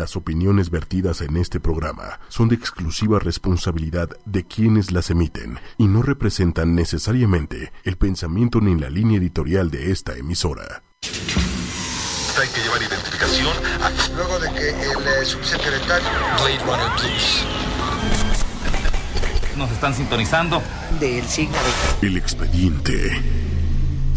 Las opiniones vertidas en este programa son de exclusiva responsabilidad de quienes las emiten y no representan necesariamente el pensamiento ni la línea editorial de esta emisora. Hay que llevar identificación. Luego de que el eh, subsecretario Blade Runner Plus. Nos están sintonizando. del signo de... El expediente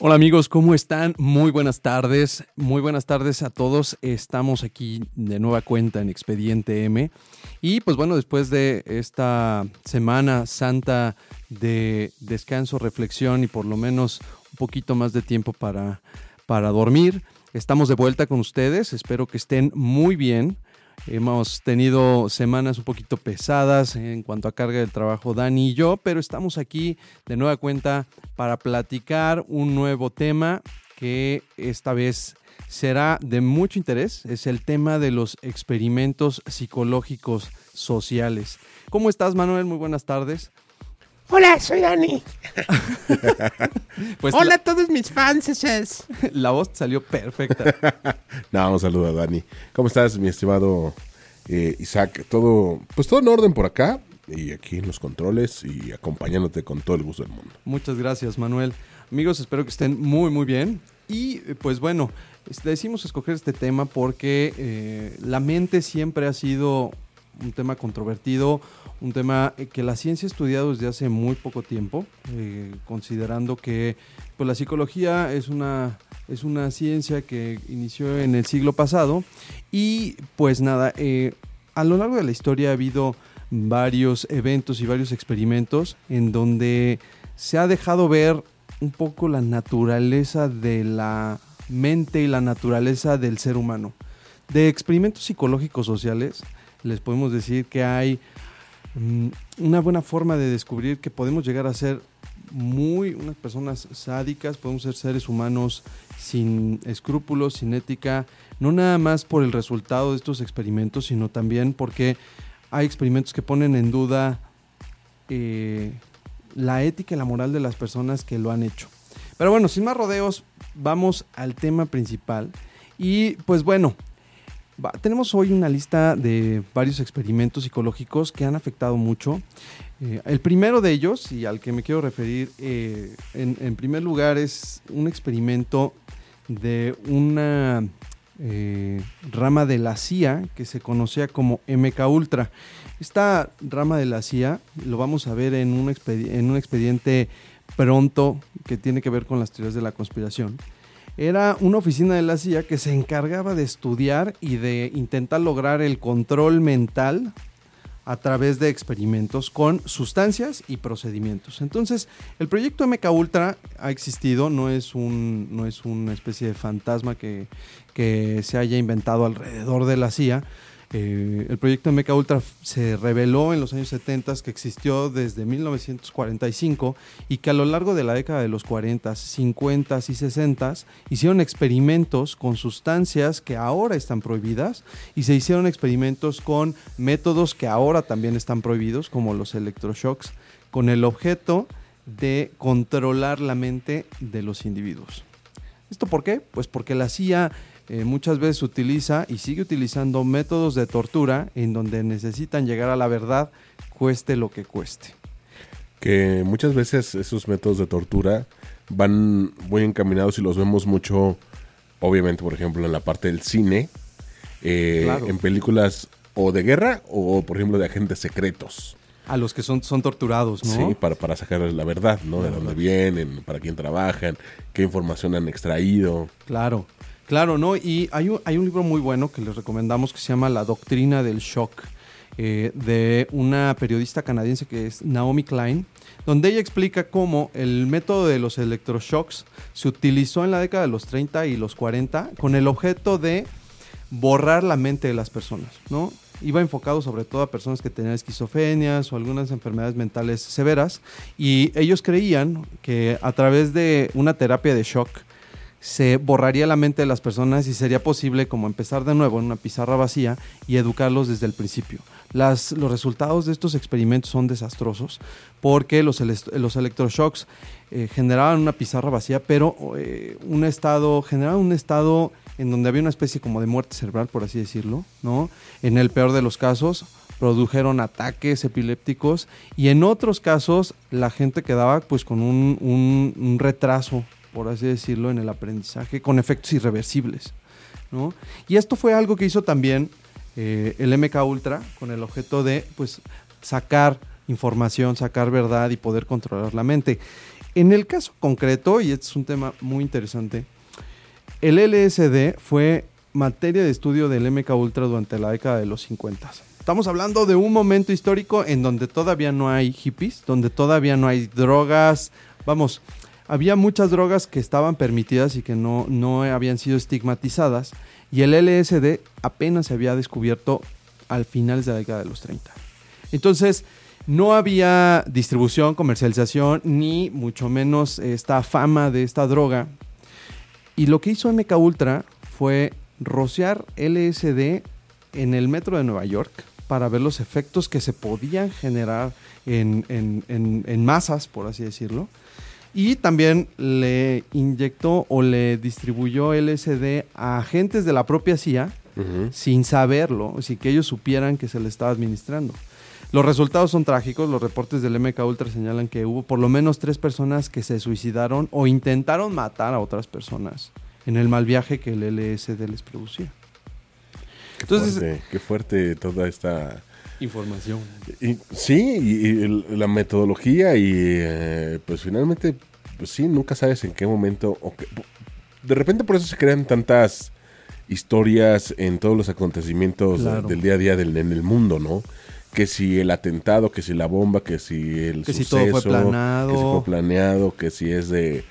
Hola amigos, ¿cómo están? Muy buenas tardes. Muy buenas tardes a todos. Estamos aquí de nueva cuenta en Expediente M. Y pues bueno, después de esta semana santa de descanso, reflexión y por lo menos un poquito más de tiempo para, para dormir, estamos de vuelta con ustedes. Espero que estén muy bien. Hemos tenido semanas un poquito pesadas en cuanto a carga del trabajo Dani y yo, pero estamos aquí de nueva cuenta para platicar un nuevo tema que esta vez será de mucho interés. Es el tema de los experimentos psicológicos sociales. ¿Cómo estás, Manuel? Muy buenas tardes. Hola, soy Dani. Pues Hola a todos mis fans. La, voz salió perfecta. No, un saludo a Dani. ¿Cómo estás, mi estimado eh, Isaac? Todo, pues todo en orden por acá y aquí en los controles y acompañándote con todo el gusto del mundo. Muchas gracias, Manuel. Amigos, espero que estén muy, muy bien. Y eh, pues bueno, decidimos escoger este tema porque eh, la mente siempre ha sido un tema controvertido, un tema eh, que la ciencia ha estudiado desde hace muy poco tiempo, eh, considerando que pues, la psicología es una, es una ciencia que inició en el siglo pasado. Y pues nada, eh, a lo largo de la historia ha habido varios eventos y varios experimentos en donde se ha dejado ver un poco la naturaleza de la mente y la naturaleza del ser humano. De experimentos psicológicos sociales, les podemos decir que hay mm, una buena forma de descubrir que podemos llegar a ser muy unas personas sádicas, podemos ser seres humanos sin escrúpulos, sin ética, no nada más por el resultado de estos experimentos, sino también porque hay experimentos que ponen en duda eh, la ética y la moral de las personas que lo han hecho. Pero bueno, sin más rodeos, vamos al tema principal. Y pues bueno, tenemos hoy una lista de varios experimentos psicológicos que han afectado mucho. Eh, el primero de ellos, y al que me quiero referir eh, en, primer lugar, es un experimento de una eh, rama de la CIA que se conocía como MK Ultra. Esta rama de la CIA lo vamos a ver en un expediente pronto que tiene que ver con las teorías de la conspiración. Era una oficina de la CIA que se encargaba de estudiar y de intentar lograr el control mental a través de experimentos con sustancias y procedimientos. Entonces, el proyecto MK Ultra ha existido, no es, un, no es una especie de fantasma que, que se haya inventado alrededor de la CIA. Eh, el proyecto MK Ultra se reveló en los años 70 que existió desde 1945 y que a lo largo de la década de los 40, 50 y 60 hicieron experimentos con sustancias que ahora están prohibidas y se hicieron experimentos con métodos que ahora también están prohibidos, como los electroshocks, con el objeto de controlar la mente de los individuos. ¿Esto por qué? Pues porque la CIA eh, muchas veces utiliza y sigue utilizando métodos de tortura en donde necesitan llegar a la verdad, cueste lo que cueste. Que muchas veces esos métodos de tortura van muy encaminados y los vemos mucho, obviamente, por ejemplo, en la parte del cine, eh, Claro. en películas o de guerra o, por ejemplo, de agentes secretos. A los que son, son torturados, ¿no? Sí, para, para sacar la verdad, ¿no? de dónde vienen, para quién trabajan, qué información han extraído. Claro, claro, ¿no? Y hay un, hay un libro muy bueno que les recomendamos que se llama La Doctrina del Shock, eh, de una periodista canadiense que es Naomi Klein, donde ella explica cómo el método de los electroshocks se utilizó en la década de los 30 y los 40 con el objeto de borrar la mente de las personas, ¿no? Iba enfocado sobre todo a personas que tenían esquizofrenias o algunas enfermedades mentales severas y ellos creían que a través de una terapia de shock se borraría la mente de las personas y sería posible como empezar de nuevo en una pizarra vacía y educarlos desde el principio. Las, los resultados de estos experimentos son desastrosos porque los, los electroshocks eh, generaban una pizarra vacía, pero eh, un estado, generaban un estado en donde había una especie como de muerte cerebral, por así decirlo, ¿no? En el peor de los casos, produjeron ataques epilépticos y en otros casos la gente quedaba pues con un- un retraso, por así decirlo, en el aprendizaje, con efectos irreversibles, ¿no? Y esto fue algo que hizo también eh, el MK Ultra con el objeto de pues sacar información, sacar verdad y poder controlar la mente. En el caso concreto, y este es un tema muy interesante, el LSD fue materia de estudio del MK Ultra durante la década de los 50. Estamos hablando de un momento histórico en donde todavía no hay hippies, donde todavía no hay drogas. Vamos, había muchas drogas que estaban permitidas y que no, no habían sido estigmatizadas. Y el LSD apenas se había descubierto al finales de la década de los 30. Entonces, no había distribución, comercialización, ni mucho menos esta fama de esta droga. Y lo que hizo MK Ultra fue rociar LSD en el metro de Nueva York para ver los efectos que se podían generar en, en- en- en masas, por así decirlo. Y también le inyectó o le distribuyó LSD a agentes de la propia CIA sin saberlo, sin que ellos supieran que se le estaba administrando. Los resultados son trágicos. Los reportes del MK Ultra señalan que hubo por lo menos tres personas que se suicidaron o intentaron matar a otras personas en el mal viaje que el LSD les producía. Qué Entonces- fuerte, qué fuerte toda esta... Información. y- sí, y, y la metodología y eh, pues finalmente, pues sí, nunca sabes en qué momento... de repente por eso se crean tantas historias en todos los acontecimientos Claro. del día a día del, en el mundo, ¿no? Que si el atentado, que si la bomba, que si el Que si todo fue suceso, planeado. que si fue planeado, que si es de,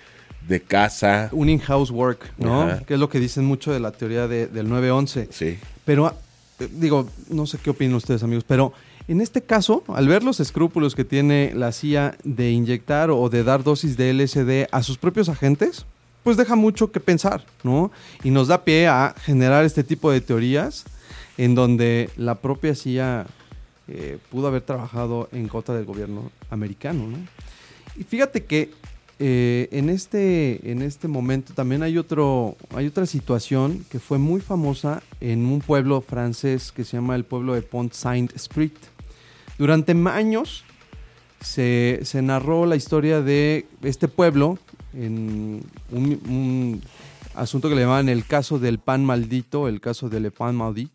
de casa. Un in-house work, ¿no? Ajá. Que es lo que dicen mucho de la teoría de- del 911. Sí. Pero, digo, no sé qué opinan ustedes, amigos, pero en este caso, al ver los escrúpulos que tiene la CIA de inyectar o de dar dosis de LSD a sus propios agentes, pues deja mucho que pensar, ¿no? Y nos da pie a generar este tipo de teorías en donde la propia CIA eh, pudo haber trabajado en contra del gobierno americano, ¿no? Y fíjate que eh, en, este, en este momento también hay, otro, hay otra situación que fue muy famosa en un pueblo francés que se llama el pueblo de Pont Saint-Esprit. Durante años se, se narró la historia de este pueblo en un, un asunto que le llamaban el caso del pan maldito, el caso del pan maudit,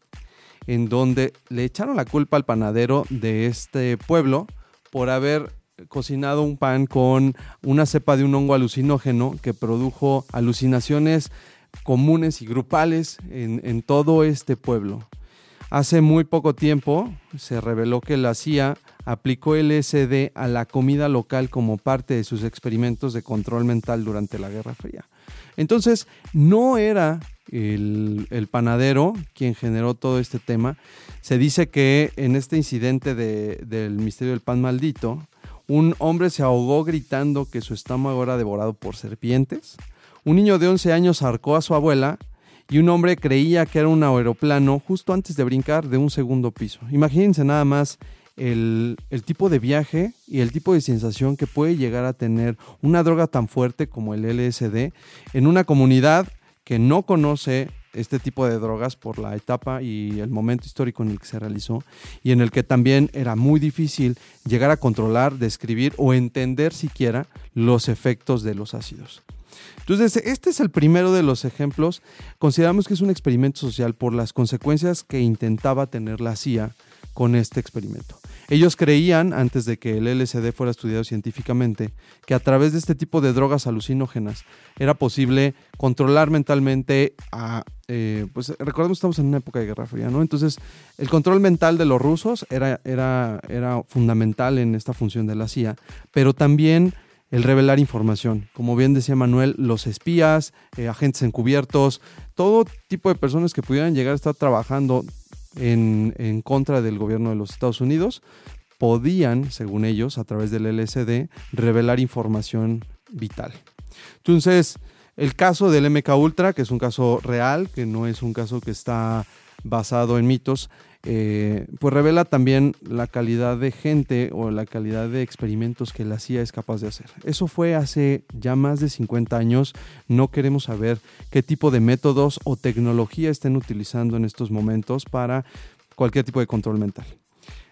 en donde le echaron la culpa al panadero de este pueblo por haber cocinado un pan con una cepa de un hongo alucinógeno que produjo alucinaciones comunes y grupales en, todo este pueblo. Hace muy poco tiempo se reveló que la CIA aplicó LSD a la comida local como parte de sus experimentos de control mental durante la Guerra Fría. Entonces, no era el, el panadero quien generó todo este tema. Se dice que en este incidente de- del misterio del pan maldito, un hombre se ahogó gritando que su estómago era devorado por serpientes. Un niño de 11 años arcó a su abuela y un hombre creía que era un aeroplano justo antes de brincar de un segundo piso. Imagínense nada más el, el tipo de viaje y el tipo de sensación que puede llegar a tener una droga tan fuerte como el LSD en una comunidad que no conoce este tipo de drogas por la etapa y el momento histórico en el que se realizó y en el que también era muy difícil llegar a controlar, describir o entender siquiera los efectos de los ácidos. Entonces, este es el primero de los ejemplos. Consideramos que es un experimento social por las consecuencias que intentaba tener la CIA con este experimento. Ellos creían, antes de que el LSD fuera estudiado científicamente, que a través de este tipo de drogas alucinógenas era posible controlar mentalmente a... eh, pues recordemos estamos en una época de Guerra Fría, ¿no? Entonces, el control mental de los rusos era, era, era fundamental en esta función de la CIA, pero también el revelar información. Como bien decía Manuel, los espías, eh, agentes encubiertos, todo tipo de personas que pudieran llegar a estar trabajando en, contra del gobierno de los Estados Unidos, podían, según ellos, a través del LSD, revelar información vital. Entonces, el caso del MK Ultra, que es un caso real, que no es un caso que está basado en mitos, eh, pues revela también la calidad de gente o la calidad de experimentos que la CIA es capaz de hacer. Eso fue hace ya más de 50 años. No queremos saber qué tipo de métodos o tecnología estén utilizando en estos momentos para cualquier tipo de control mental.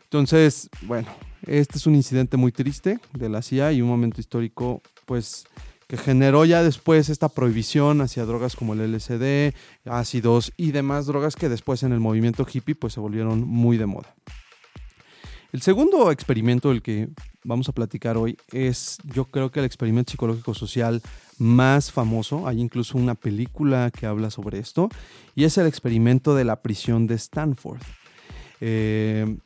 Entonces, bueno, este es un incidente muy triste de la CIA y un momento histórico, pues que generó ya después esta prohibición hacia drogas como el LSD, ácidos y demás drogas que después en el movimiento hippie pues se volvieron muy de moda. El segundo experimento del que vamos a platicar hoy es yo creo que el experimento psicológico social más famoso, hay incluso una película que habla sobre esto, y es el experimento de la prisión de Stanford. Eh,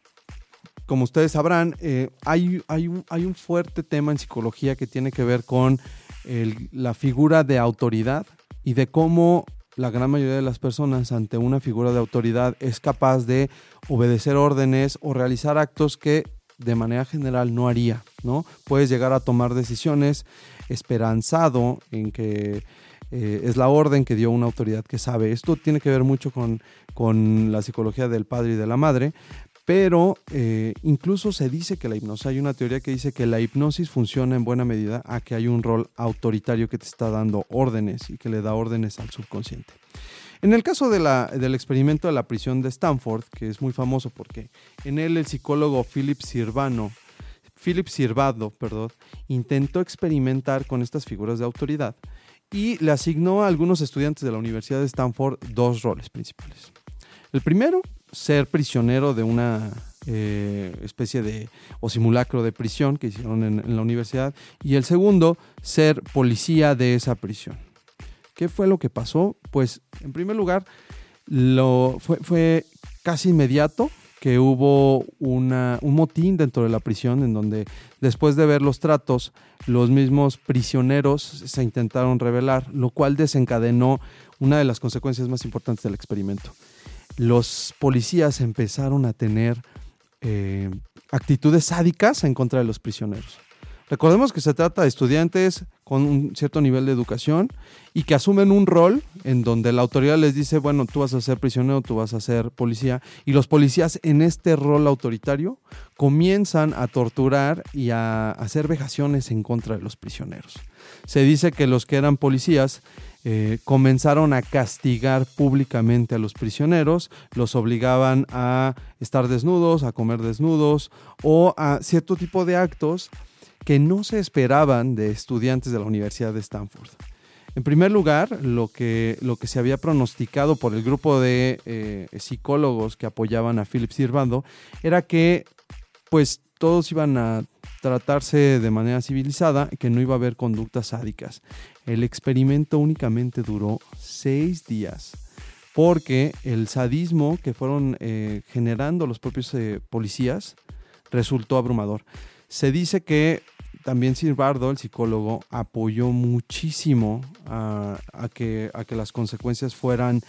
como ustedes sabrán, eh, hay, un fuerte tema en psicología que tiene que ver con la figura de autoridad y de cómo la gran mayoría de las personas ante una figura de autoridad es capaz de obedecer órdenes o realizar actos que de manera general no haría, ¿no? Puedes llegar a tomar decisiones esperanzado en que eh, es la orden que dio una autoridad que sabe. Esto tiene que ver mucho con, con la psicología del padre y de la madre, pero eh, incluso se dice que la hipnosis, hay una teoría que dice que la hipnosis funciona en buena medida a que hay un rol autoritario que te está dando órdenes y que le da órdenes al subconsciente. En el caso de la, del experimento de la prisión de Stanford, que es muy famoso porque en él el psicólogo Philip Sirvano, Philip Sirvado, perdón, intentó experimentar con estas figuras de autoridad y le asignó a algunos estudiantes de la Universidad de Stanford dos roles principales. El primero ser prisionero de una eh, especie de o simulacro de prisión que hicieron en, la universidad y el segundo ser policía de esa prisión. ¿Qué fue lo que pasó? Pues en primer lugar lo, fue, casi inmediato que hubo un motín dentro de la prisión en donde después de ver los tratos los mismos prisioneros se intentaron rebelar, lo cual desencadenó una de las consecuencias más importantes del experimento los policías empezaron a tener eh, actitudes sádicas en contra de los prisioneros. Recordemos que se trata de estudiantes con un cierto nivel de educación y que asumen un rol en donde la autoridad les dice, bueno, tú vas a ser prisionero, tú vas a ser policía, y los policías en este rol autoritario comienzan a torturar y a hacer vejaciones en contra de los prisioneros. Se dice que los que eran policías eh, comenzaron a castigar públicamente a los prisioneros, los obligaban a estar desnudos, a comer desnudos o a cierto tipo de actos que no se esperaban de estudiantes de la Universidad de Stanford. En primer lugar, lo que, lo que se había pronosticado por el grupo de eh, psicólogos que apoyaban a Philip Sirvando era que pues todos iban a tratarse de manera civilizada, que no iba a haber conductas sádicas. El experimento únicamente duró seis días porque el sadismo que fueron eh, generando los propios eh, policías resultó abrumador. Se dice que también Sirbardo, el psicólogo, apoyó muchísimo a, que, a que las consecuencias fueran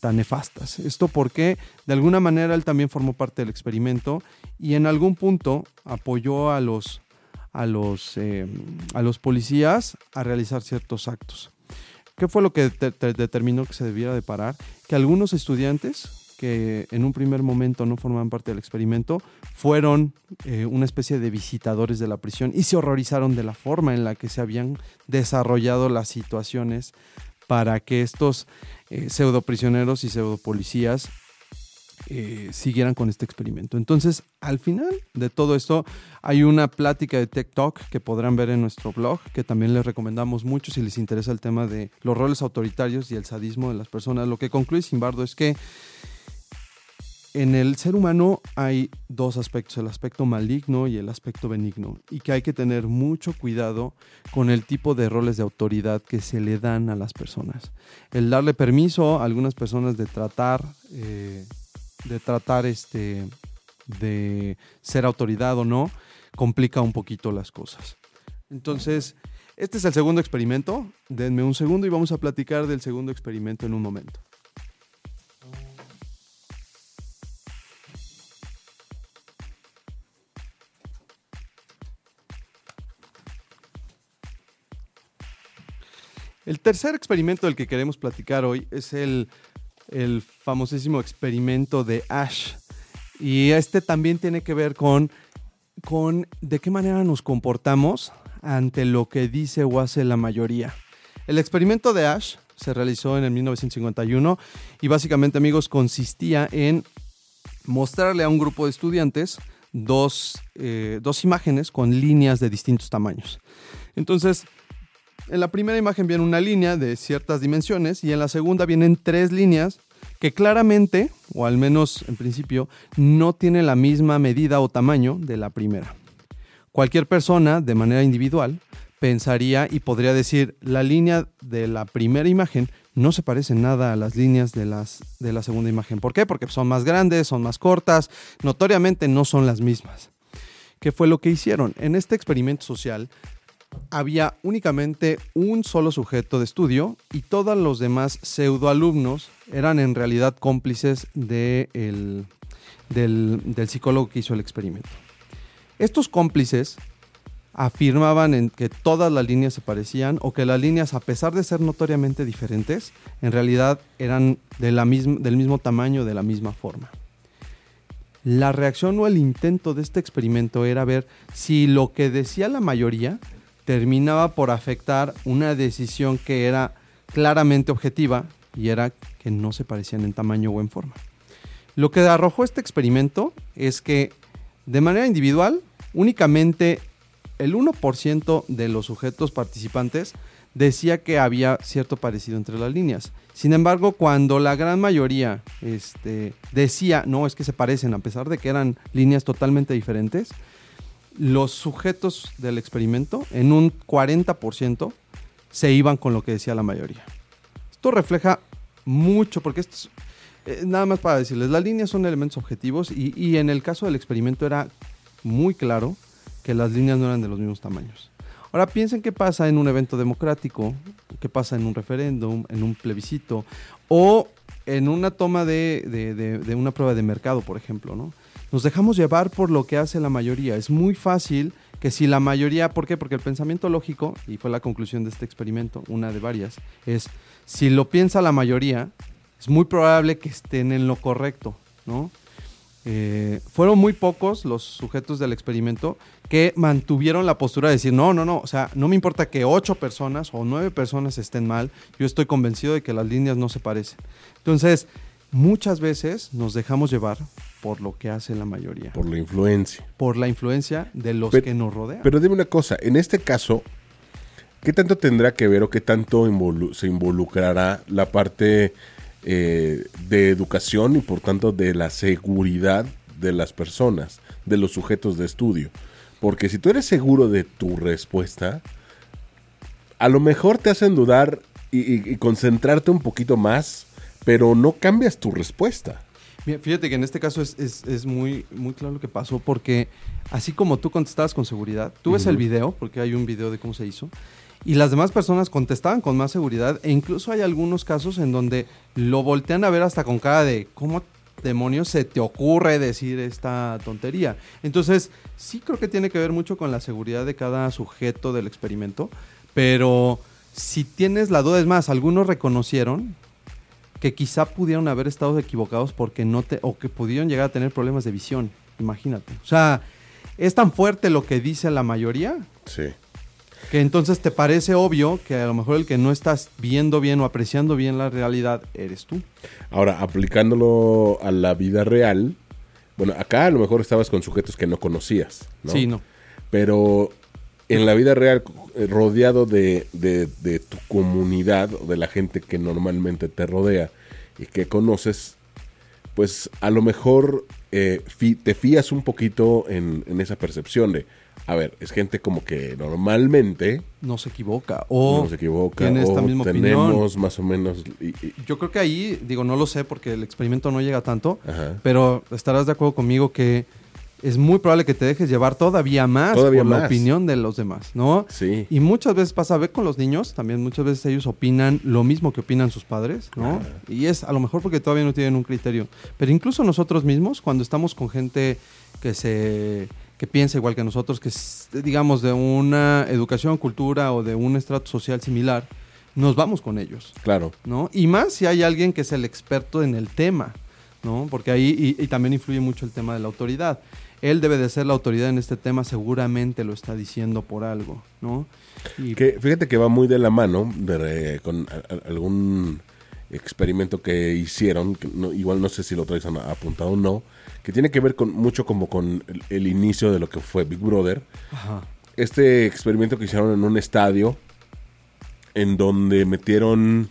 tan nefastas. Esto porque de alguna manera él también formó parte del experimento y en algún punto apoyó a los, a los, eh, a los policías a realizar ciertos actos. ¿Qué fue lo que determinó que se debiera de parar? Que algunos estudiantes que en un primer momento no formaban parte del experimento, fueron eh, una especie de visitadores de la prisión y se horrorizaron de la forma en la que se habían desarrollado las situaciones para que estos eh, pseudo prisioneros y pseudo policías eh, siguieran con este experimento. Entonces, al final de todo esto, hay una plática de Tech Talk que podrán ver en nuestro blog, que también les recomendamos mucho si les interesa el tema de los roles autoritarios y el sadismo de las personas. Lo que concluye Simbardo es que en el ser humano hay dos aspectos, el aspecto maligno y el aspecto benigno, y que hay que tener mucho cuidado con el tipo de roles de autoridad que se le dan a las personas. El darle permiso a algunas personas de tratar, eh, de tratar este, de ser autoridad o no, complica un poquito las cosas. Entonces, este es el segundo experimento. Denme un segundo y vamos a platicar del segundo experimento en un momento. El tercer experimento del que queremos platicar hoy es el, el famosísimo experimento de Ash. Y este también tiene que ver con, con de qué manera nos comportamos ante lo que dice o hace la mayoría. El experimento de Ash se realizó en el 1951 y básicamente amigos consistía en mostrarle a un grupo de estudiantes dos, eh, dos imágenes con líneas de distintos tamaños. Entonces, en la primera imagen viene una línea de ciertas dimensiones y en la segunda vienen tres líneas que claramente, o al menos en principio, no tienen la misma medida o tamaño de la primera. Cualquier persona, de manera individual, pensaría y podría decir, la línea de la primera imagen no se parece nada a las líneas de, las, de la segunda imagen. ¿Por qué? Porque son más grandes, son más cortas, notoriamente no son las mismas. ¿Qué fue lo que hicieron? En este experimento social había únicamente un solo sujeto de estudio y todos los demás pseudoalumnos eran en realidad cómplices de el- del, del psicólogo que hizo el experimento. Estos cómplices afirmaban en que todas las líneas se parecían o que las líneas, a pesar de ser notoriamente diferentes, en realidad eran de la misma- del mismo tamaño, de la misma forma. La reacción o el intento de este experimento era ver si lo que decía la mayoría terminaba por afectar una decisión que era claramente objetiva y era que no se parecían en tamaño o en forma. Lo que arrojó este experimento es que de manera individual únicamente el 1% de los sujetos participantes decía que había cierto parecido entre las líneas. Sin embargo, cuando la gran mayoría este, decía, no, es que se parecen, a pesar de que eran líneas totalmente diferentes, los sujetos del experimento, en un 40%, se iban con lo que decía la mayoría. Esto refleja mucho, porque esto es, eh, nada más para decirles, las líneas son elementos objetivos y, y en el caso del experimento era muy claro que las líneas no eran de los mismos tamaños. Ahora piensen qué pasa en un evento democrático, qué pasa en un referéndum, en un plebiscito o en una toma de, de- de- de una prueba de mercado, por ejemplo. ¿no? Nos dejamos llevar por lo que hace la mayoría. Es muy fácil que si la mayoría, ¿por qué? Porque el pensamiento lógico, y fue la conclusión de este experimento, una de varias, es si lo piensa la mayoría, es muy probable que estén en lo correcto, ¿no? Eh, fueron muy pocos los sujetos del experimento que mantuvieron la postura de decir, no, no, no, o sea, no me importa que ocho personas o nueve personas estén mal, yo estoy convencido de que las líneas no se parecen. Entonces, muchas veces nos dejamos llevar por lo que hace la mayoría, por, Por la influencia. la influencia de los Pero- que nos rodean. Pero dime una cosa, en este caso, ¿qué tanto tendrá que ver o qué tanto involu- se involucrará la parte eh, de educación y por tanto de la seguridad de las personas, de los sujetos de estudio? Porque si tú eres seguro de tu respuesta, a lo mejor te hacen dudar y, y- y concentrarte un poquito más, pero no cambias tu respuesta. Mira, fíjate que en este caso es, es- es muy, muy claro lo que pasó porque así como tú contestabas con seguridad, tú ves el video, porque hay un video de cómo se hizo, y las demás personas contestaban con más seguridad e incluso hay algunos casos en donde lo voltean a ver hasta con cara de cómo demonios se te ocurre decir esta tontería. Entonces, sí creo que tiene que ver mucho con la seguridad de cada sujeto del experimento, pero si tienes la duda, es más, algunos reconocieron que quizá pudieron haber estado equivocados porque no te o que pudieron llegar a tener problemas de visión, imagínate. O sea, es tan fuerte lo que dice la mayoría Sí. que entonces te parece obvio que a lo mejor el que no estás viendo bien o apreciando bien la realidad eres tú. Ahora, aplicándolo a la vida real, bueno, acá a lo mejor estabas con sujetos que no conocías, ¿no? Sí, no. Pero en la vida real, eh, rodeado de, de- de tu comunidad, o de la gente que normalmente te rodea y que conoces, pues a lo mejor eh, te fías un poquito en, en esa percepción de, a ver, es gente como que normalmente No se equivoca. O no se equivoca, tiene esta o misma tenemos opinión. más o menos... y- y- Yo creo que ahí, digo, no lo sé porque el experimento no llega tanto, Ajá. pero estarás de acuerdo conmigo que es muy probable que te dejes llevar todavía más Todavía por la opinión de los demás, ¿no? Sí. Y muchas veces pasa, ve con los niños, también muchas veces ellos opinan lo mismo que opinan sus padres, ¿no? Y es a lo mejor porque todavía no tienen un criterio. Pero incluso nosotros mismos, cuando estamos con gente que se que piensa igual que nosotros, que es, digamos de una educación, cultura o de un estrato social similar, nos vamos con ellos. Claro. ¿no? Y más si hay alguien que es el experto en el tema, ¿no? Porque ahí y, y también influye mucho el tema de la autoridad. Él debe de ser la autoridad en este tema, seguramente lo está diciendo por algo, ¿no? Y Que fíjate que va muy de la mano de, eh, con a- a- algún experimento que hicieron, que no- igual no sé si lo traes apuntado o no, que tiene que ver con mucho como con el, el inicio de lo que fue Big Brother. Ajá. Este experimento que hicieron en un estadio en donde metieron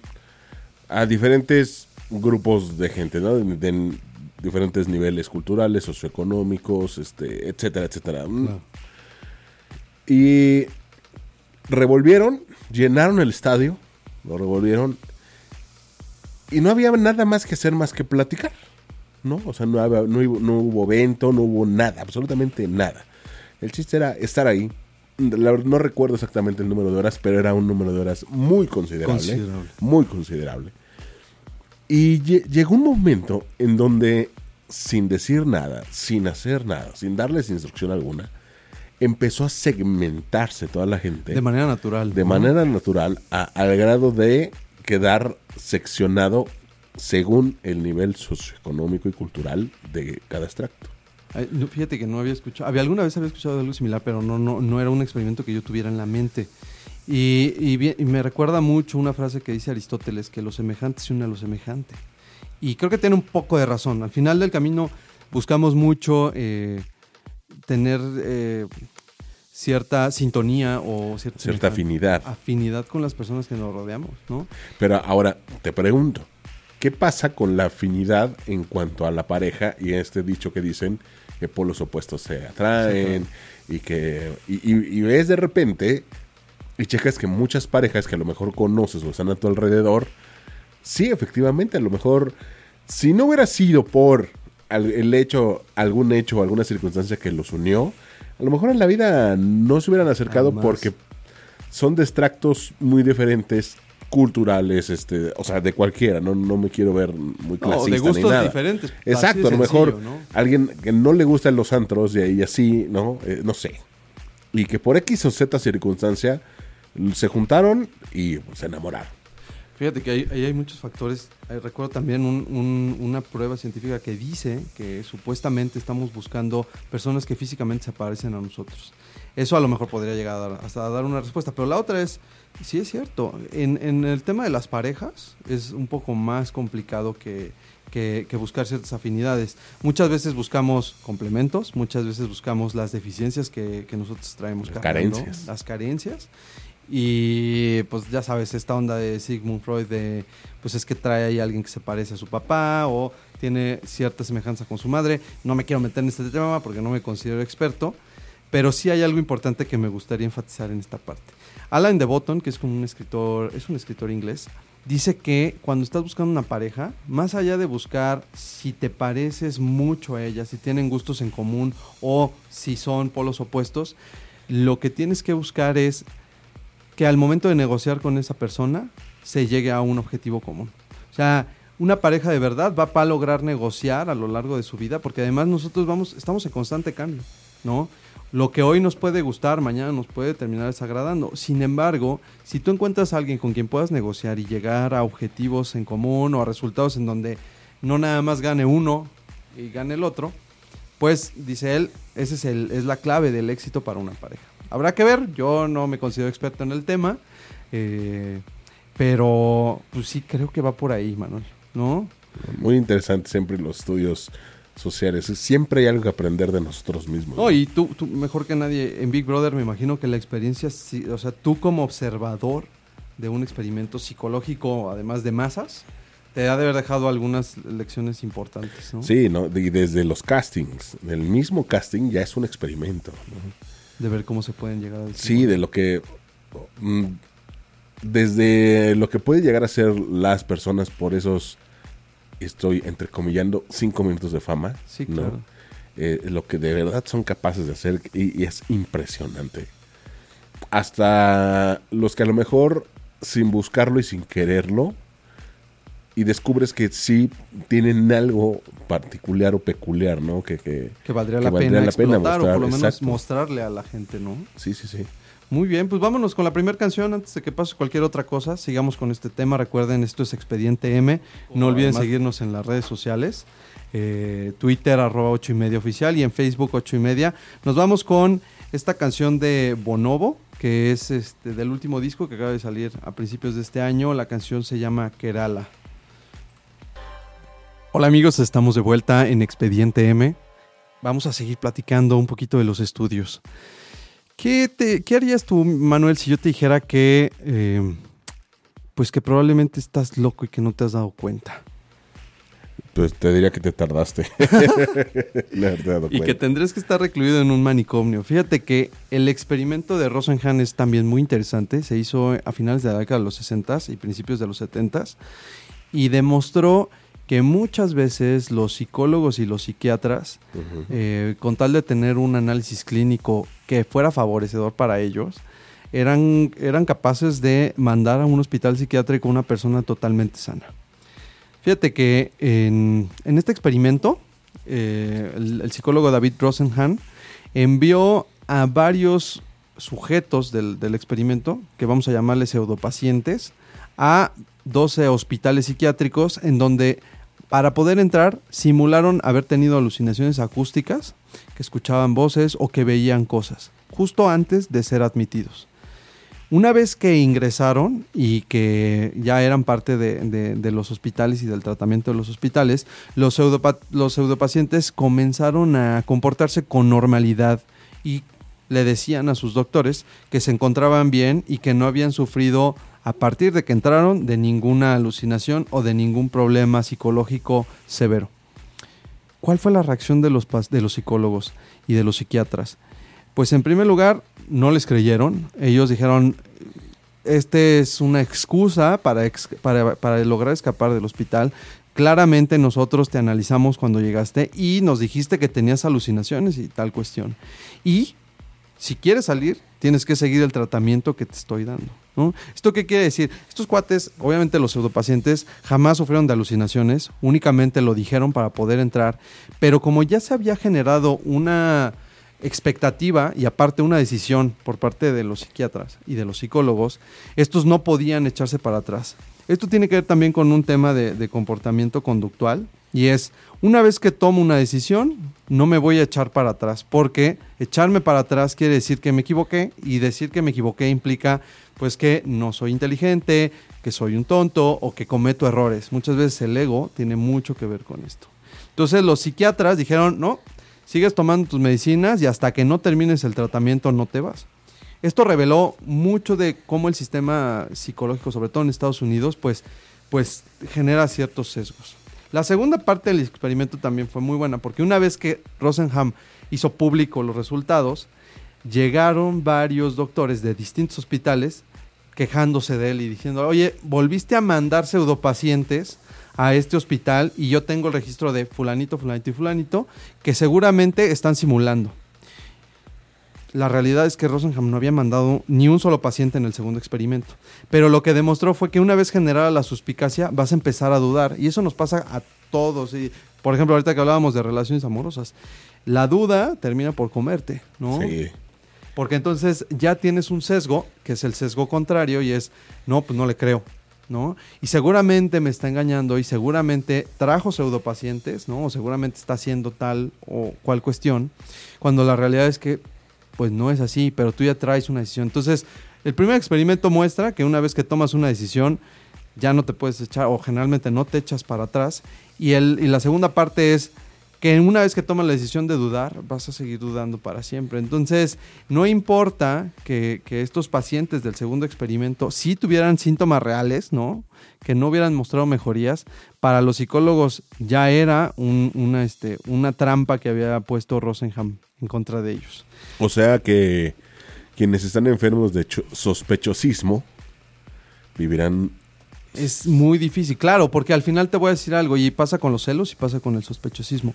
a diferentes grupos de gente, ¿no? De, de diferentes niveles culturales, socioeconómicos, este, etcétera, etcétera. Claro. Y revolvieron, llenaron el estadio, lo revolvieron y no había nada más que hacer más que platicar, ¿no? O sea, no, había- no, hubo, no hubo evento, no hubo nada, absolutamente nada. El chiste era estar ahí. No recuerdo exactamente el número de horas, pero era un número de horas muy considerable. Considerable. Muy considerable. Y lle- llegó un momento en donde, sin decir nada, sin hacer nada, sin darles instrucción alguna, empezó a segmentarse toda la gente De manera natural. de ¿no? manera natural a- al grado de quedar seccionado según el nivel socioeconómico y cultural de cada extracto. Ay, no, fíjate que no había escuchado, había alguna vez había escuchado algo similar, pero no, no, no era un experimento que yo tuviera en la mente. Y, y bien- y me recuerda mucho una frase que dice Aristóteles, que lo semejante se une a lo semejante. Y creo que tiene un poco de razón. Al final del camino buscamos mucho eh, tener eh, cierta sintonía o cierta, Cierta afinidad. afinidad con las personas que nos rodeamos, ¿no? Pero ahora te pregunto, ¿qué pasa con la afinidad en cuanto a la pareja y este dicho que dicen que polos opuestos se atraen y que y, y- y ves de repente y checas que muchas parejas que a lo mejor conoces o están a tu alrededor, sí, efectivamente, a lo mejor si no hubiera sido por el hecho, algún hecho o alguna circunstancia que los unió, a lo mejor en la vida no se hubieran acercado porque son de extractos muy diferentes culturales, este, o sea, de cualquiera, no, no me quiero ver muy No, clasista de gustos ni nada. diferentes, Exacto, a lo mejor sencillo, ¿no? alguien que no le gustan los antros y ahí así, ¿no? Eh, no sé. Y que por X o Z circunstancia se juntaron y se enamoraron. Fíjate que ahí, ahí hay muchos factores. Eh, recuerdo también un- un- una prueba científica que dice que supuestamente estamos buscando personas que físicamente se parecen a nosotros. Eso a lo mejor podría llegar a dar, hasta a dar una respuesta. Pero la otra es, sí es cierto, en, en el tema de las parejas es un poco más complicado que, que- que buscar ciertas afinidades. Muchas veces buscamos complementos, muchas veces buscamos las deficiencias que, que nosotros traemos. Las cargando, carencias. Las carencias. Y pues ya sabes, esta onda de Sigmund Freud de pues es que trae ahí a alguien que se parece a su papá o tiene cierta semejanza con su madre. No me quiero meter en este tema porque no me considero experto, pero sí hay algo importante que me gustaría enfatizar en esta parte. Alan de Botton, que es como un escritor, es un escritor inglés, dice que cuando estás buscando una pareja, más allá de buscar si te pareces mucho a ella, si tienen gustos en común o si son polos opuestos, lo que tienes que buscar es que al momento de negociar con esa persona se llegue a un objetivo común. O sea, una pareja de verdad va para lograr negociar a lo largo de su vida, porque además nosotros vamos, estamos en constante cambio, ¿no? Lo que hoy nos puede gustar, mañana nos puede terminar desagradando. Sin embargo, si tú encuentras a alguien con quien puedas negociar y llegar a objetivos en común o a resultados en donde no nada más gane uno y gane el otro, pues dice él, esa es, el, es la clave del éxito para una pareja. Habrá que ver, yo no me considero experto en el tema, eh, pero pues sí creo que va por ahí, Manuel, ¿no? Muy interesante siempre los estudios sociales. Siempre hay algo que aprender de nosotros mismos. No, y tú, tú mejor que nadie en Big Brother me imagino que la experiencia, o sea, tú como observador de un experimento psicológico, además de masas, te ha de haber dejado algunas lecciones importantes, ¿no? Sí, ¿no? Y desde los castings, el mismo casting ya es un experimento. ¿no? De ver cómo se pueden llegar a Sí, de lo que. mm, Desde lo que puede llegar a ser las personas por esos. Estoy entrecomillando cinco minutos de fama. Sí, ¿no? claro. eh, lo que de verdad son capaces de hacer y, y es impresionante. Hasta los que a lo mejor sin buscarlo y sin quererlo, y descubres que sí tienen algo particular o peculiar, ¿no? Que, que, Que valdría que la valdría pena la pena explotar o mostrar, por lo menos exacto. mostrarle a la gente, ¿no? Sí, sí, sí. Muy bien, pues vámonos con la primera canción antes de que pase cualquier otra cosa. Sigamos con este tema. Recuerden, esto es Expediente M. No olviden además- seguirnos en las redes sociales. eh, Twitter, arroba 8 y media oficial y en Facebook 8 y media. Nos vamos con esta canción de Bonobo, que es este, del último disco que acaba de salir a principios de este año. La canción se llama Kerala. Hola amigos, estamos de vuelta en Expediente M. Vamos a seguir platicando un poquito de los estudios. ¿Qué, te- qué harías tú, Manuel, si yo te dijera que, eh, pues que probablemente estás loco y que no te has dado cuenta? Pues te diría que te tardaste. Y que tendrías que estar recluido en un manicomio. Fíjate que el experimento de Rosenhan es también muy interesante. Se hizo a finales de la década de los 60 y principios de los 70 y demostró que muchas veces los psicólogos y los psiquiatras, eh, con tal de tener un análisis clínico que fuera favorecedor para ellos, eran, eran capaces de mandar a un hospital psiquiátrico a una persona totalmente sana. Fíjate que en, en este experimento, eh, el, el psicólogo David Rosenhan envió a varios sujetos del, del experimento, que vamos a llamarles pseudopacientes, a 12 hospitales psiquiátricos en donde para poder entrar simularon haber tenido alucinaciones acústicas, que escuchaban voces o que veían cosas, justo antes de ser admitidos. Una vez que ingresaron y que ya eran parte de, los hospitales y del tratamiento de los hospitales, los, pseudopa- los pseudopacientes comenzaron a comportarse con normalidad y le decían a sus doctores que se encontraban bien y que no habían sufrido a partir de que entraron de ninguna alucinación o de ningún problema psicológico severo. ¿Cuál fue la reacción de los, de los psicólogos y de los psiquiatras? Pues en primer lugar, no les creyeron. Ellos dijeron, este es una excusa para, para, para lograr escapar del hospital. Claramente nosotros te analizamos cuando llegaste y nos dijiste que tenías alucinaciones y tal cuestión. Y si quieres salir, tienes que seguir el tratamiento que te estoy dando. ¿Esto qué quiere decir? Estos cuates, obviamente los pseudopacientes, jamás sufrieron de alucinaciones, únicamente lo dijeron para poder entrar, pero como ya se había generado una expectativa y aparte una decisión por parte de los psiquiatras y de los psicólogos, estos no podían echarse para atrás. Esto tiene que ver también con un tema de comportamiento conductual y es, una vez que tomo una decisión, no me voy a echar para atrás, porque echarme para atrás quiere decir que me equivoqué y decir que me equivoqué implica pues que no soy inteligente, que soy un tonto o que cometo errores. Muchas veces el ego tiene mucho que ver con esto. Entonces los psiquiatras dijeron, no, sigues tomando tus medicinas y hasta que no termines el tratamiento no te vas. Esto reveló mucho de cómo el sistema psicológico, sobre todo en Estados Unidos, pues, pues genera ciertos sesgos. La segunda parte del experimento también fue muy buena, porque una vez que Rosenham hizo público los resultados, llegaron varios doctores de distintos hospitales quejándose de él y diciendo, oye, volviste a mandar pseudopacientes a este hospital y yo tengo el registro de fulanito, fulanito y fulanito que seguramente están simulando. La realidad es que Rosenham no había mandado ni un solo paciente en el segundo experimento. Pero lo que demostró fue que una vez generada la suspicacia, vas a empezar a dudar. Y eso nos pasa a todos. Y, por ejemplo, ahorita que hablábamos de relaciones amorosas, la duda termina por comerte, ¿no? Sí. Porque entonces ya tienes un sesgo, que es el sesgo contrario, y es, no, pues no le creo, ¿no? Y seguramente me está engañando y seguramente trajo pseudopacientes, ¿no? O seguramente está haciendo tal o cual cuestión, cuando la realidad es que, pues no es así, pero tú ya traes una decisión. Entonces, el primer experimento muestra que una vez que tomas una decisión, ya no te puedes echar, o generalmente no te echas para atrás. Y, y la segunda parte es que una vez que tomas la decisión de dudar, vas a seguir dudando para siempre. Entonces, no importa que, que estos pacientes del segundo experimento sí tuvieran síntomas reales, ¿no? Que no hubieran mostrado mejorías, para los psicólogos ya era un- una, este, una trampa que había puesto Rosenham en contra de ellos. O sea que quienes están enfermos de cho- sospechosismo vivirán Es muy difícil, claro, porque al final te voy a decir algo y pasa con los celos y pasa con el sospechosismo.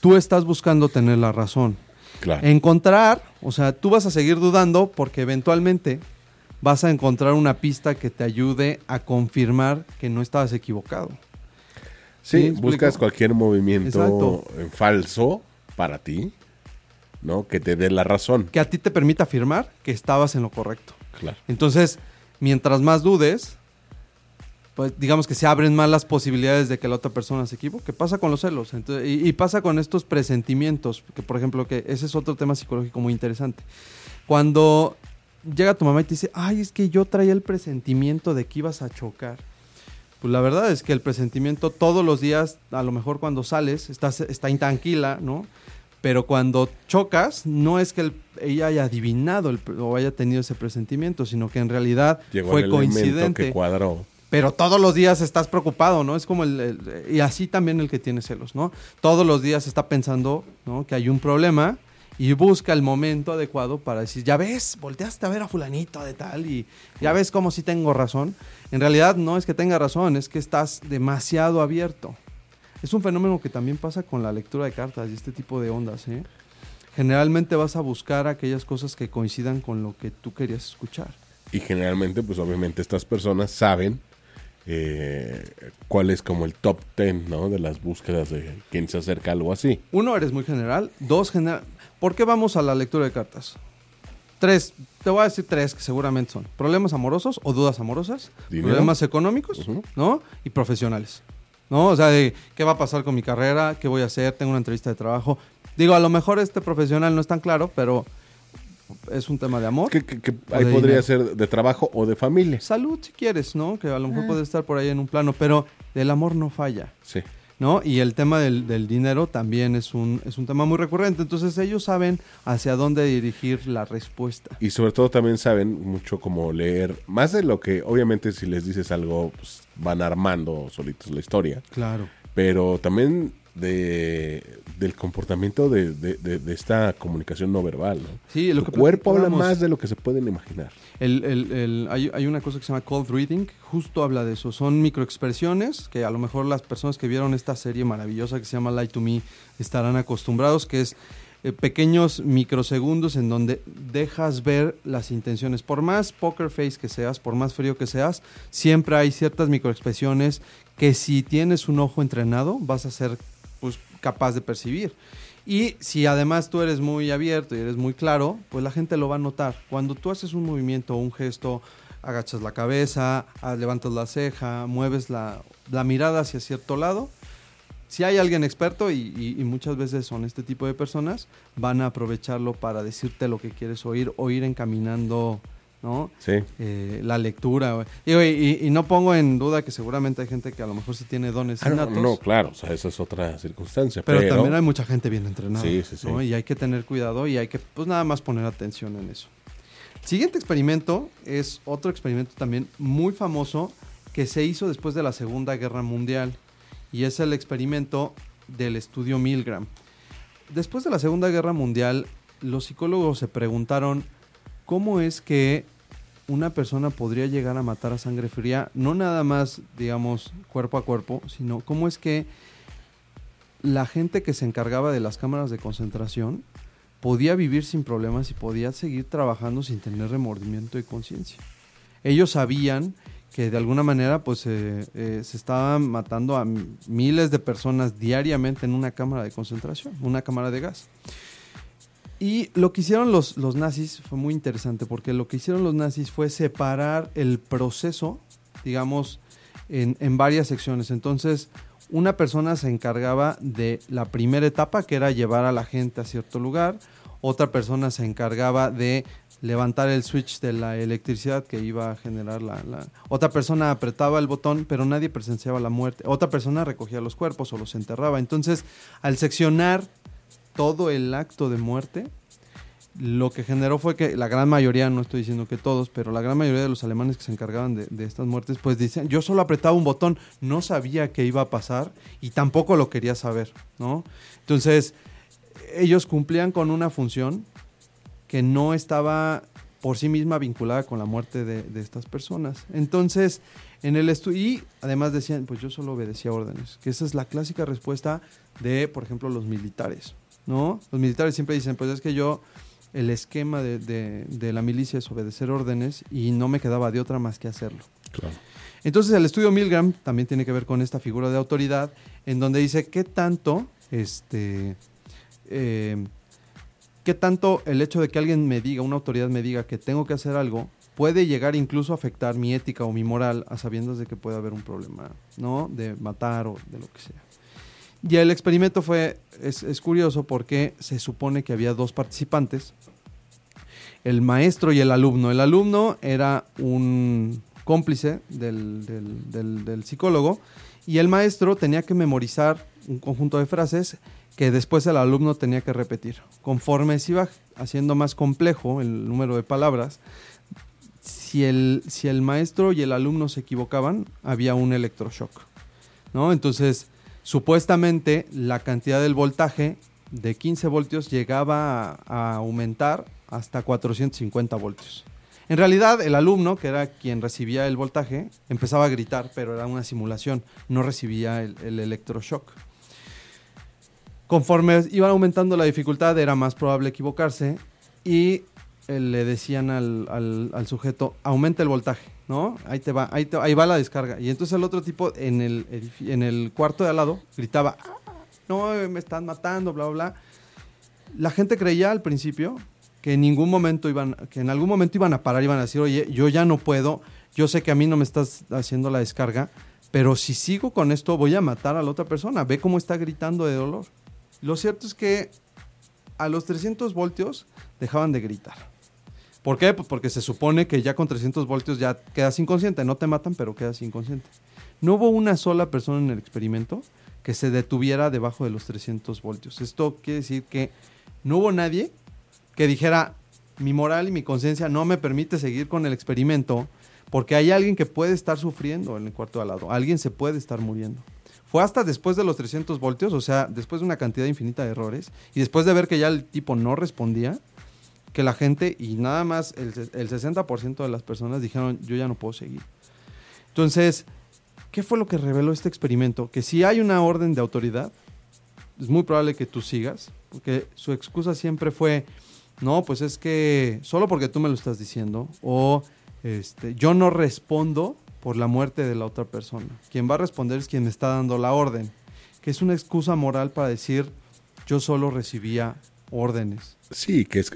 tú estás buscando tener la razón. Claro. Encontrar, o sea, tú vas a seguir dudando porque eventualmente vas a encontrar una pista que te ayude a confirmar que no estabas equivocado. ¿Sí buscas cualquier movimiento Exacto. falso para ti, ¿no? Que te dé la razón. Que a ti te permita afirmar que estabas en lo correcto. Claro. Entonces, mientras más dudes, pues digamos que se abren más las posibilidades de que la otra persona se equivoque. Pasa con los celos entonces, y, y pasa con estos presentimientos, que por ejemplo, que ese es otro tema psicológico muy interesante. Cuando llega tu mamá y te dice, ay, es que yo traía el presentimiento de que ibas a chocar. Pues la verdad es que el presentimiento todos los días, a lo mejor cuando sales, estás, está intranquila, ¿no? Pero cuando chocas, no es que el- ella haya adivinado el- o haya tenido ese presentimiento, sino que en realidad Llegó fue el coincidente. que cuadró. Pero todos los días estás preocupado, ¿no? Es como el, Y así también el que tiene celos, ¿no? Todos los días está pensando, ¿no? Que hay un problema y busca el momento adecuado para decir, ya ves, volteaste a ver a fulanito de tal y ya ves cómo sí tengo razón. En realidad no es que tenga razón, es que estás demasiado abierto. Es un fenómeno que también pasa con la lectura de cartas y este tipo de ondas, ¿eh? Generalmente vas a buscar aquellas cosas que coincidan con lo que tú querías escuchar. Y generalmente, pues obviamente estas personas saben eh, cuál es como el top 10, ¿no? De las búsquedas de quien se acerca a algo así. Uno, eres muy general. Dos, general. ¿Por qué vamos a la lectura de cartas? Tres, te voy a decir tres que seguramente son. Problemas amorosos o dudas amorosas, Dinero. problemas económicos. ¿no? Y profesionales. ¿No? O sea, de qué va a pasar con mi carrera, qué voy a hacer, tengo una entrevista de trabajo. Digo, a lo mejor este profesional no es tan claro, pero es un tema de amor. Que, que- que O ahí podría dinero. ser de trabajo o de familia. Salud, si quieres, ¿no? Que a lo mejor puede estar por ahí en un plano, pero el amor no falla. Sí. ¿no? Y el tema del, del dinero también es un, es un tema muy recurrente. Entonces ellos saben hacia dónde dirigir la respuesta. Y sobre todo también saben mucho como leer, más de lo que obviamente si les dices algo, pues, van armando solitos la historia, Claro. pero también de, del comportamiento de, de- de- esta comunicación no verbal. ¿no? Sí, lo Tu que cuerpo habla más de lo que se pueden imaginar. El, el- el- hay, hay una cosa que se llama cold reading, justo habla de eso. Son microexpresiones que a lo mejor las personas que vieron esta serie maravillosa que se llama Lie to Me estarán acostumbrados, que es eh, pequeños microsegundos en donde dejas ver las intenciones. Por más poker face que seas, por más frío que seas, siempre hay ciertas microexpresiones que si tienes un ojo entrenado vas a ser pues, capaz de percibir. Y si además tú eres muy abierto y eres muy claro, pues la gente lo va a notar. Cuando tú haces un movimiento o un gesto, agachas la cabeza, ah, levantas la ceja, mueves la, la mirada hacia cierto lado, si hay alguien experto, y, muchas veces son este tipo de personas, van a aprovecharlo para decirte lo que quieres oír o ir encaminando ¿no? Sí. Eh, la lectura. Y, y- y no pongo en duda que seguramente hay gente que a lo mejor sí tiene dones Ah, no, claro, o sea, esa es otra circunstancia. Pero, Pero, también hay mucha gente bien entrenada. Sí, sí, sí. ¿no? Y hay que tener cuidado y hay que, pues nada más poner atención en eso. Siguiente experimento es otro experimento también muy famoso que se hizo después de la Segunda Guerra Mundial y es el experimento del estudio Milgram. Después de la Segunda Guerra Mundial, los psicólogos se preguntaron cómo es que una persona podría llegar a matar a sangre fría, no nada más, digamos, cuerpo a cuerpo, sino cómo es que la gente que se encargaba de las cámaras de concentración podía vivir sin problemas y podía seguir trabajando sin tener remordimiento y conciencia. Ellos sabían que de alguna manera pues eh, eh, se estaban matando a miles de personas diariamente en una cámara de concentración, una cámara de gas. Y lo que hicieron los, los nazis fue muy interesante porque lo que hicieron los nazis fue separar el proceso, digamos, en, en varias secciones. Entonces, una persona se encargaba de la primera etapa, que era llevar a la gente a cierto lugar. Otra persona se encargaba de levantar el switch de la electricidad que iba a generar la, la- Otra persona apretaba el botón, pero nadie presenciaba la muerte. Otra persona recogía los cuerpos o los enterraba. Entonces, al seccionar todo el acto de muerte, lo que generó fue que la gran mayoría, no estoy diciendo que todos, pero la gran mayoría de los alemanes que se encargaban de, estas muertes, pues decían, yo solo apretaba un botón, no sabía qué iba a pasar y tampoco lo quería saber, ¿no? Entonces, ellos cumplían con una función que no estaba por sí misma vinculada con la muerte de, de estas personas. Entonces, En el estu- y además decían, pues yo solo obedecía órdenes, que esa es la clásica respuesta de, por ejemplo, los militares, ¿no? Los militares siempre dicen, pues es que yo, el esquema de, de- de la milicia es obedecer órdenes y no me quedaba de otra más que hacerlo. Claro. Entonces el estudio Milgram también tiene que ver con esta figura de autoridad, en donde dice qué tanto, este, eh, qué tanto el hecho de que alguien me diga, una autoridad me diga que tengo que hacer algo, puede llegar incluso a afectar mi ética o mi moral a sabiendas de que puede haber un problema, ¿no? De matar o de lo que sea. Y el experimento fue, es, es curioso porque se supone que había dos participantes, el maestro y el alumno. El alumno era un cómplice del, del- del- psicólogo y el maestro tenía que memorizar un conjunto de frases que después el alumno tenía que repetir. Conforme se iba haciendo más complejo el número de palabras, si el, si el maestro y el alumno se equivocaban, había un electroshock. ¿no? Entonces, supuestamente la cantidad del voltaje de 15 voltios llegaba a, aumentar hasta 450 voltios. En realidad, el alumno, que era quien recibía el voltaje, empezaba a gritar, pero era una simulación, no recibía el, el electroshock. Conforme iba aumentando la dificultad, era más probable equivocarse y le decían al, al- sujeto, aumenta el voltaje, ¿no? Ahí, te va, ahí, te- ahí va la descarga. Y entonces el otro tipo en el, en el cuarto de al lado gritaba, "Ah, no, eh, me están matando, bla, bla, bla. La gente creía al principio que en ningún momento iban, que en algún momento iban a parar, iban a decir, oye, yo ya no puedo, yo sé que a mí no me estás haciendo la descarga, pero si sigo con esto voy a matar a la otra persona. Ve cómo está gritando de dolor. Lo cierto es que a los 300 voltios dejaban de gritar. ¿Por qué? Pues porque se supone que ya con 300 voltios ya quedas inconsciente. No te matan, pero quedas inconsciente. No hubo una sola persona en el experimento que se detuviera debajo de los 300 voltios. Esto quiere decir que no hubo nadie que dijera, mi moral y mi conciencia no me permite seguir con el experimento porque hay alguien que puede estar sufriendo en el cuarto de al lado. Alguien se puede estar muriendo. Fue hasta después de los 300 voltios, o sea, después de una cantidad infinita de errores, y después de ver que ya el tipo no respondía, que la gente, y nada más el, el 60% de las personas dijeron, yo ya no puedo seguir. Entonces, ¿qué fue lo que reveló este experimento? Que si hay una orden de autoridad, es muy probable que tú sigas, porque su excusa siempre fue, no, pues es que solo porque tú me lo estás diciendo, o este, yo no respondo por la muerte de la otra persona. Quien va a responder es quien me está dando la orden, que es una excusa moral para decir, yo solo recibía órdenes. Sí, que es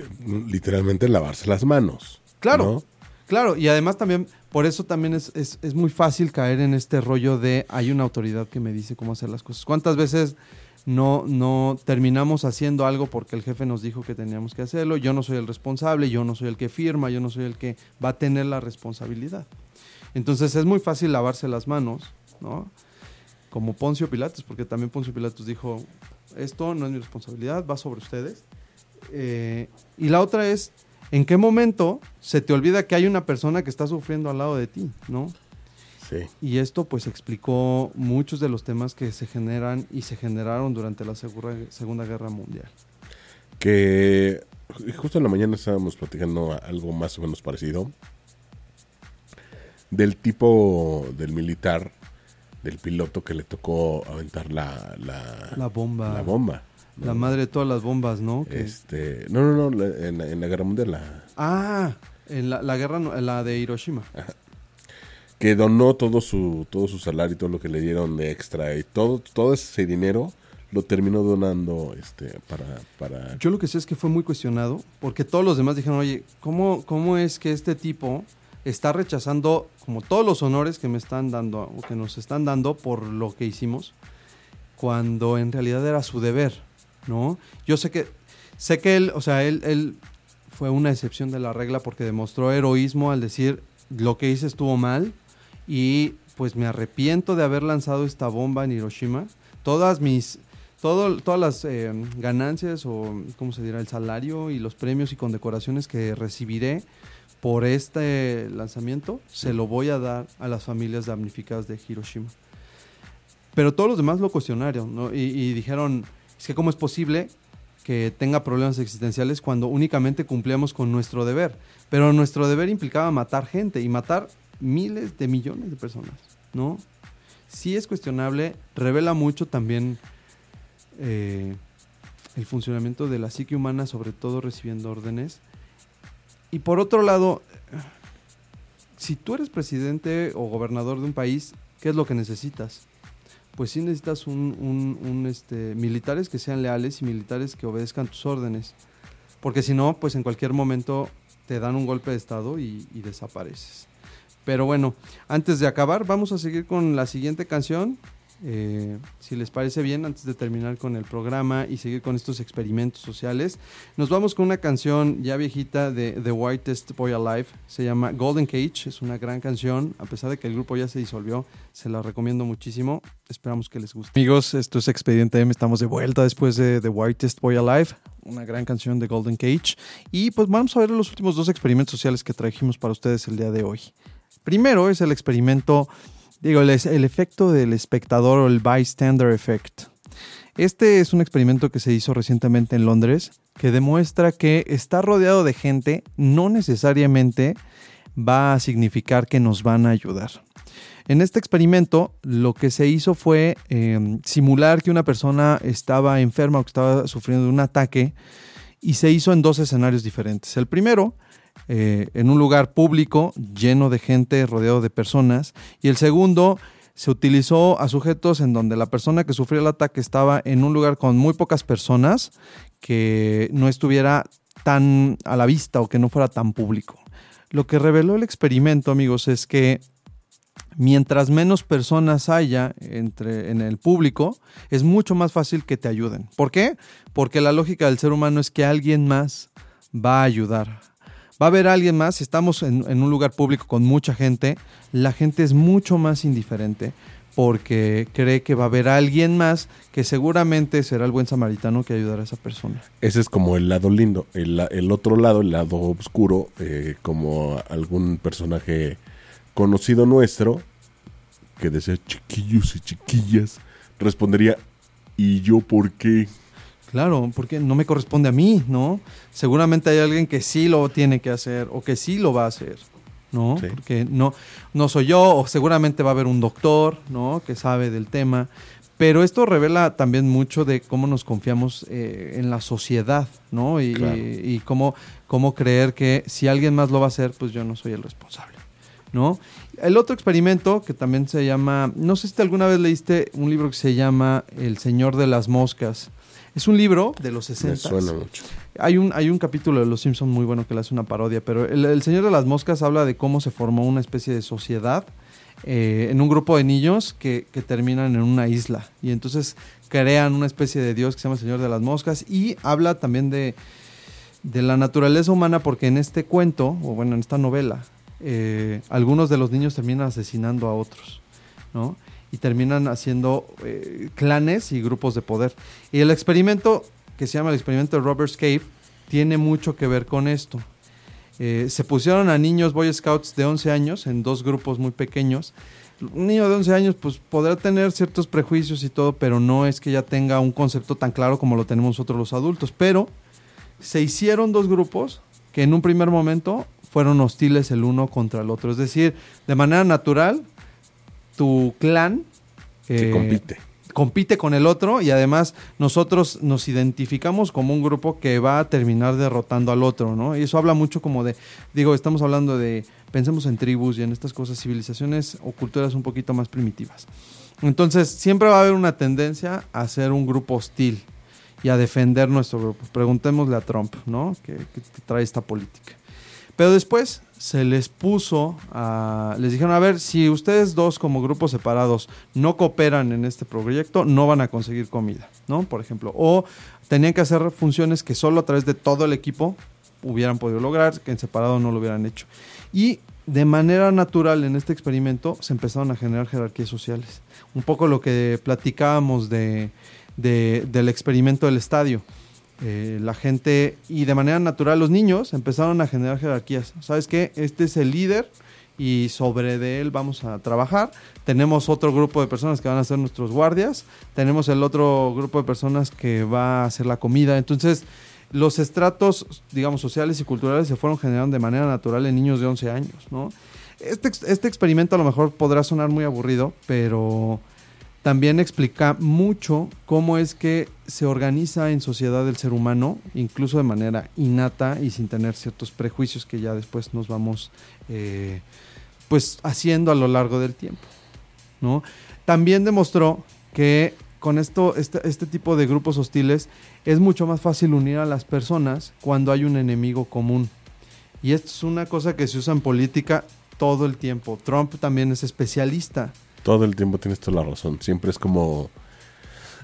literalmente lavarse las manos. Claro, ¿no? claro, y además también, por eso también es, es, es muy fácil caer en este rollo de hay una autoridad que me dice cómo hacer las cosas. ¿Cuántas veces no, no terminamos haciendo algo porque el jefe nos dijo que teníamos que hacerlo? Yo no soy el responsable, yo no soy el que firma, yo no soy el que va a tener la responsabilidad. Entonces es muy fácil lavarse las manos, ¿no? Como Poncio Pilatos, porque también Poncio Pilatos dijo, esto no es mi responsabilidad, va sobre ustedes. Eh, y la otra es, ¿en qué momento se te olvida que hay una persona que está sufriendo al lado de ti, ¿no? Sí. Y esto pues explicó muchos de los temas que se generan y se generaron durante la Segura- Segunda Guerra Mundial. Que justo en la mañana estábamos platicando algo más o menos parecido. Del tipo del militar, del piloto que le tocó aventar la, la, La bomba. la bomba. ¿no? La madre de todas las bombas, ¿no? Que- Este, no, no, no, en, la- en la guerra mundial, la- Ah, en la, la guerra, la de Hiroshima. que donó todo su, todo su salario y todo lo que le dieron de extra y todo, todo ese dinero lo terminó donando este para, para Yo lo que sé es que fue muy cuestionado, porque todos los demás dijeron, oye, ¿cómo, cómo es que este tipo está rechazando como todos los honores que me están dando o que nos están dando por lo que hicimos, cuando en realidad era su deber, ¿no? Yo sé que, sé que él, o sea, él, él fue una excepción de la regla porque demostró heroísmo al decir, lo que hice estuvo mal y pues me arrepiento de haber lanzado esta bomba en Hiroshima. Todas mis todo, todas las eh, ganancias o, ¿cómo se dirá? El salario y los premios y condecoraciones que recibiré por este lanzamiento, se lo voy a dar a las familias damnificadas de Hiroshima. Pero todos los demás lo cuestionaron, ¿no? Y, y dijeron, es que cómo es posible que tenga problemas existenciales cuando únicamente cumplíamos con nuestro deber. Pero nuestro deber implicaba matar gente y matar miles de millones de personas, ¿no? Sí es cuestionable, revela mucho también eh, el funcionamiento de la psique humana, sobre todo recibiendo órdenes. Y por otro lado, si tú eres presidente o gobernador de un país, ¿qué es lo que necesitas? Pues sí necesitas este, militares que sean leales y militares que obedezcan tus órdenes. Porque si no, pues en cualquier momento te dan un golpe de estado y, y desapareces. Pero bueno, antes de acabar, vamos a seguir con la siguiente canción. Eh, si les parece bien, antes de terminar con el programa y seguir con estos experimentos sociales, nos vamos con una canción ya viejita de The Whitest Boy Alive. Se llama Golden Cage. Es una gran canción. A pesar de que el grupo ya se disolvió, se la recomiendo muchísimo. Esperamos que les guste. Amigos, esto es Expediente M. Estamos de vuelta después de The Whitest Boy Alive. Una gran canción de Golden Cage. Y pues vamos a ver los últimos dos experimentos sociales que trajimos para ustedes el día de hoy. Primero es el experimento, digo, el, efecto del espectador o el bystander effect. Este es un experimento que se hizo recientemente en Londres que demuestra que estar rodeado de gente no necesariamente va a significar que nos van a ayudar. En este experimento lo que se hizo fue eh, simular que una persona estaba enferma o que estaba sufriendo de un ataque y se hizo en dos escenarios diferentes. El primero, eh, en un lugar público lleno de gente, rodeado de personas, y el segundo se utilizó a sujetos en donde la persona que sufrió el ataque estaba en un lugar con muy pocas personas, que no estuviera tan a la vista o que no fuera tan público. Lo que reveló el experimento, amigos, es que mientras menos personas haya entre, en el público, es mucho más fácil que te ayuden. ¿Por qué? Porque la lógica del ser humano es que alguien más va a ayudar. Va a haber alguien más, estamos en, un lugar público con mucha gente, la gente es mucho más indiferente porque cree que va a haber alguien más que seguramente será el buen samaritano que ayudará a esa persona. Ese es como el lado lindo. El otro lado, el lado oscuro, eh, como algún personaje conocido nuestro, que decía chiquillos y chiquillas, respondería, ¿y yo por qué? Claro, porque no me corresponde a mí, ¿no? Seguramente hay alguien que sí lo tiene que hacer o que sí lo va a hacer, ¿no? Sí. Porque no, no soy yo o seguramente va a haber un doctor, ¿no? Que sabe del tema. Pero esto revela también mucho de cómo nos confiamos eh, en la sociedad, ¿no? Y, Claro. y- y cómo, cómo creer que si alguien más lo va a hacer, pues yo no soy el responsable, ¿no? El otro experimento que también se llama, no sé si alguna vez leíste un libro que se llama El Señor de las Moscas. Es un libro de los Me 60. suena mucho. Hay un, hay un capítulo de Los Simpsons muy bueno que le hace una parodia, pero el, el Señor de las Moscas habla de cómo se formó una especie de sociedad eh, en un grupo de niños que, que terminan en una isla y entonces crean una especie de Dios que se llama el Señor de las Moscas y habla también de, de la naturaleza humana porque en este cuento, o bueno, en esta novela, eh, algunos de los niños terminan asesinando a otros, ¿no? Y terminan haciendo eh, clanes y grupos de poder. Y el experimento, que se llama el experimento de Robert's Cave, tiene mucho que ver con esto. Eh, se pusieron a niños Boy Scouts de 11 años en dos grupos muy pequeños. Un niño de 11 años pues podrá tener ciertos prejuicios y todo, pero no es que ya tenga un concepto tan claro como lo tenemos nosotros los adultos. Pero se hicieron dos grupos que en un primer momento fueron hostiles el uno contra el otro. Es decir, de manera natural, tu clan eh, compite. compite con el otro y además nosotros nos identificamos como un grupo que va a terminar derrotando al otro, ¿no? Y eso habla mucho como de, digo, estamos hablando de, pensemos en tribus y en estas cosas, civilizaciones o culturas un poquito más primitivas. Entonces, siempre va a haber una tendencia a ser un grupo hostil y a defender nuestro grupo. Preguntémosle a Trump, ¿no? Que, que trae esta política. Pero después se les puso a. Les dijeron: A ver, si ustedes dos, como grupos separados, no cooperan en este proyecto, no van a conseguir comida, ¿no? Por ejemplo. O tenían que hacer funciones que solo a través de todo el equipo hubieran podido lograr, que en separado no lo hubieran hecho. Y de manera natural en este experimento se empezaron a generar jerarquías sociales. Un poco lo que platicábamos de, de- del experimento del estadio. Eh, la gente y de manera natural los niños empezaron a generar jerarquías. ¿Sabes qué? Este es el líder y sobre de él vamos a trabajar. Tenemos otro grupo de personas que van a ser nuestros guardias. Tenemos el otro grupo de personas que va a hacer la comida. Entonces, los estratos, digamos, sociales y culturales se fueron generando de manera natural en niños de 11 años, ¿no? Este, este experimento a lo mejor podrá sonar muy aburrido, pero también explica mucho cómo es que se organiza en sociedad el ser humano, incluso de manera innata y sin tener ciertos prejuicios que ya después nos vamos eh, pues haciendo a lo largo del tiempo. También demostró que con esto, este, este tipo de grupos hostiles es mucho más fácil unir a las personas cuando hay un enemigo común. Y esto es una cosa que se usa en política todo el tiempo. Trump también es especialista. Todo el tiempo tienes toda la razón. Siempre es como.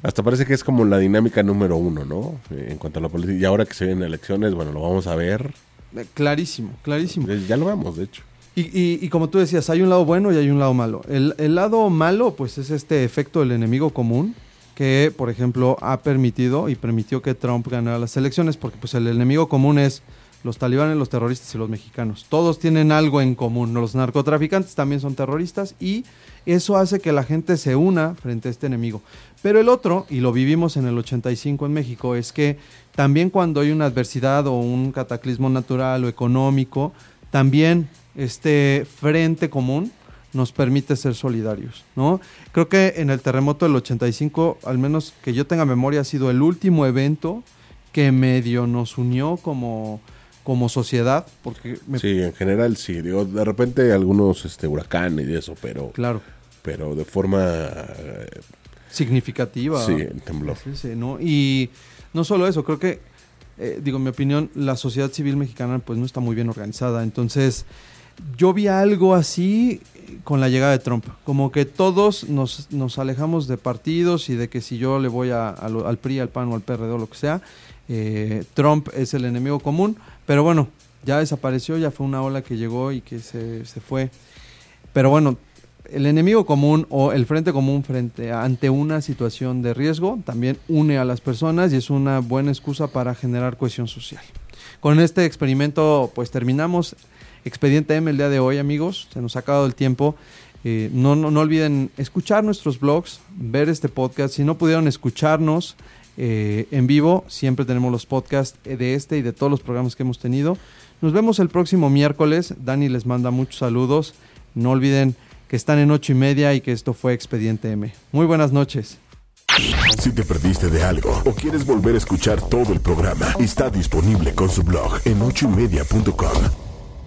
Hasta parece que es como la dinámica número uno, ¿no? Eh, En cuanto a la política. Y ahora que se vienen elecciones, bueno, lo vamos a ver. Eh, Clarísimo, clarísimo. Eh, Ya lo vemos, de hecho. Y, y- y como tú decías, hay un lado bueno y hay un lado malo. El, el lado malo, pues es este efecto del enemigo común, que, por ejemplo, ha permitido y permitió que Trump ganara las elecciones, porque pues el enemigo común es los talibanes, los terroristas y los mexicanos. Todos tienen algo en común. Los narcotraficantes también son terroristas y eso hace que la gente se una frente a este enemigo. Pero el otro, y lo vivimos en el 85 en México, es que también cuando hay una adversidad o un cataclismo natural o económico, también este frente común nos permite ser solidarios, ¿no? Creo que en el terremoto del 85, al menos que yo tenga memoria, ha sido el último evento que medio nos unió como, como sociedad, porque me- Sí, en general sí. Digo, de repente algunos este, huracanes y eso, pero, claro, pero de forma. eh, significativa. sí, tembló. Sí, sí, ¿no? Y no solo eso, creo que, eh, digo, en mi opinión, la sociedad civil mexicana pues no está muy bien organizada. Entonces, yo vi algo así con la llegada de Trump, como que todos nos, nos alejamos de partidos y de que si yo le voy a- a lo- al PRI, al PAN o al PRD o lo que sea, eh, Trump es el enemigo común, pero bueno, ya desapareció, ya fue una ola que llegó y que se, se fue. Pero bueno, el enemigo común o el frente común frente ante una situación de riesgo también une a las personas y es una buena excusa para generar cohesión social. Con este experimento pues terminamos Expediente M el día de hoy amigos, se nos ha acabado el tiempo. Eh, no, no, no olviden escuchar nuestros blogs, ver este podcast. Si no pudieron escucharnos eh, en vivo, siempre tenemos los podcasts de este y de todos los programas que hemos tenido. Nos vemos el próximo miércoles. Dani les manda muchos saludos. No olviden que están en ocho y media y que esto fue Expediente M. Muy buenas noches. Si te perdiste de algo o quieres volver a escuchar todo el programa, está disponible con su blog en ochoymedia.com.